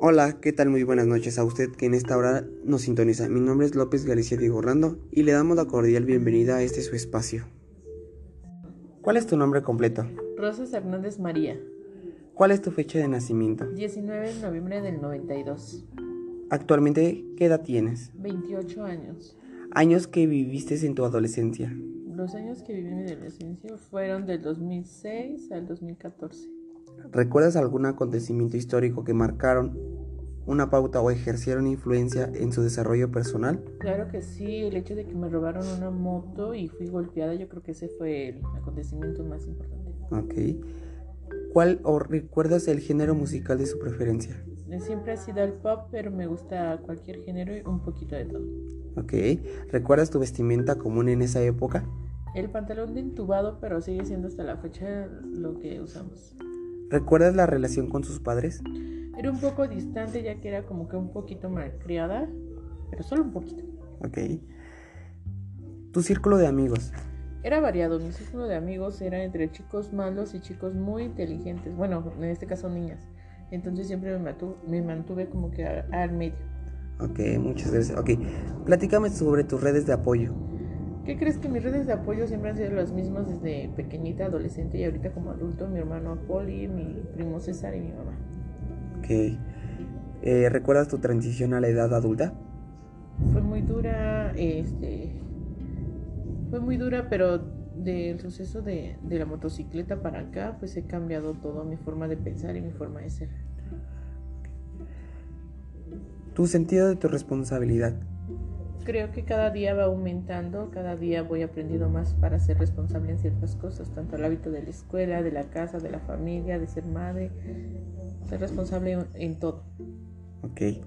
Hola, ¿qué tal? Muy buenas noches a usted que en esta hora nos sintoniza. Mi nombre es López Galicia Diego Orlando y le damos la cordial bienvenida a este su espacio. ¿Cuál es tu nombre completo? Rosas Hernández María, ¿Cuál es tu fecha de nacimiento? 19 de noviembre del 92, Actualmente, ¿qué edad tienes? 28 años. Años que viviste en tu adolescencia. Los años que viví en mi adolescencia fueron del 2006 al 2014. ¿Recuerdas algún acontecimiento histórico que marcaron una pauta o ejercieron influencia en su desarrollo personal? Claro que sí, el hecho de que me robaron una moto y fui golpeada, yo creo que ese fue el acontecimiento más importante. Ok. ¿Cuál o recuerdas el género musical de su preferencia? Siempre ha sido el pop, pero me gusta cualquier género y un poquito de todo. Ok. ¿Recuerdas tu vestimenta común en esa época? El pantalón de intubado, pero sigue siendo hasta la fecha lo que usamos. ¿Recuerdas la relación con sus padres? Era un poco distante ya que era como que un poquito malcriada, pero solo un poquito. Ok. ¿Tu círculo de amigos? Era variado, mi círculo de amigos era entre chicos malos y chicos muy inteligentes, bueno, en este caso niñas. Entonces siempre me mantuve, me mantuve como que al medio. Ok, muchas gracias. Ok. Platícame sobre tus redes de apoyo. ¿Qué crees que mis redes de apoyo siempre han sido las mismas desde pequeñita, adolescente y ahorita como adulto? Mi hermano Poli, mi primo César y mi mamá. Ok. Eh, ¿Recuerdas tu transición a la edad adulta? Fue muy dura, este, fue muy dura, pero del suceso de, de la motocicleta para acá, pues he cambiado todo, mi forma de pensar y mi forma de ser. Tu sentido de tu responsabilidad. Creo que cada día va aumentando, cada día voy aprendiendo más para ser responsable en ciertas cosas, tanto el hábito de la escuela, de la casa, de la familia, de ser madre, ser responsable en, todo. Ok.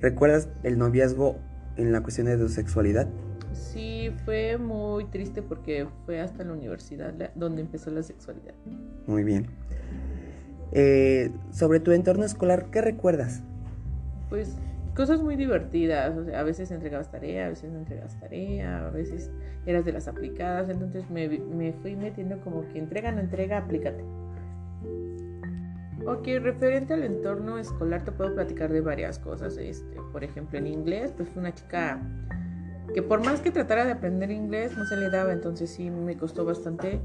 ¿Recuerdas el noviazgo en la cuestión de tu sexualidad? Sí, fue muy triste porque fue hasta la universidad donde empezó la sexualidad. Muy bien. Eh, sobre tu entorno escolar, ¿qué recuerdas? Pues cosas muy divertidas, o sea, a veces entregabas tarea, a veces no entregabas tarea, a veces eras de las aplicadas, entonces me, me fui metiendo como que entrega, no entrega, aplícate. Ok, referente al entorno escolar te puedo platicar de varias cosas, este, por ejemplo en inglés, pues fue una chica que por más que tratara de aprender inglés no se le daba, entonces sí me costó bastante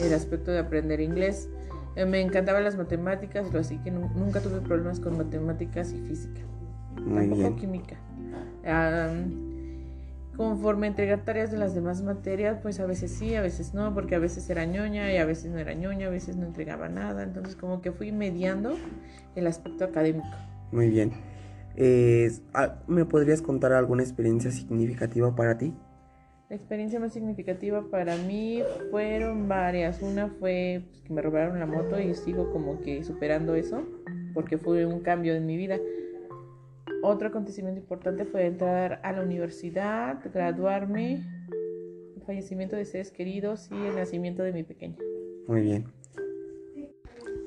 el aspecto de aprender inglés. Eh, me encantaban las matemáticas, así que nu- nunca tuve problemas con matemáticas y física Muy tampoco bien. química. Am, conforme entregar tareas de las demás materias, pues a veces sí, a veces no, porque a veces era ñoña y a veces no era ñoña, a veces no entregaba nada. Entonces como que fui mediando el aspecto académico. Muy bien. Eh, ah, ¿Me podrías contar alguna experiencia significativa para ti? La experiencia más significativa para mí fueron varias. Una fue pues, que me robaron la moto y sigo como que superando eso, porque fue un cambio en mi vida. Otro acontecimiento importante fue entrar a la universidad, graduarme, el fallecimiento de seres queridos y el nacimiento de mi pequeña. Muy bien.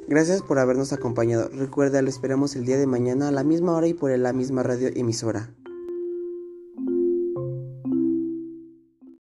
Gracias por habernos acompañado. Recuerda, lo esperamos el día de mañana a la misma hora y por la misma radio emisora.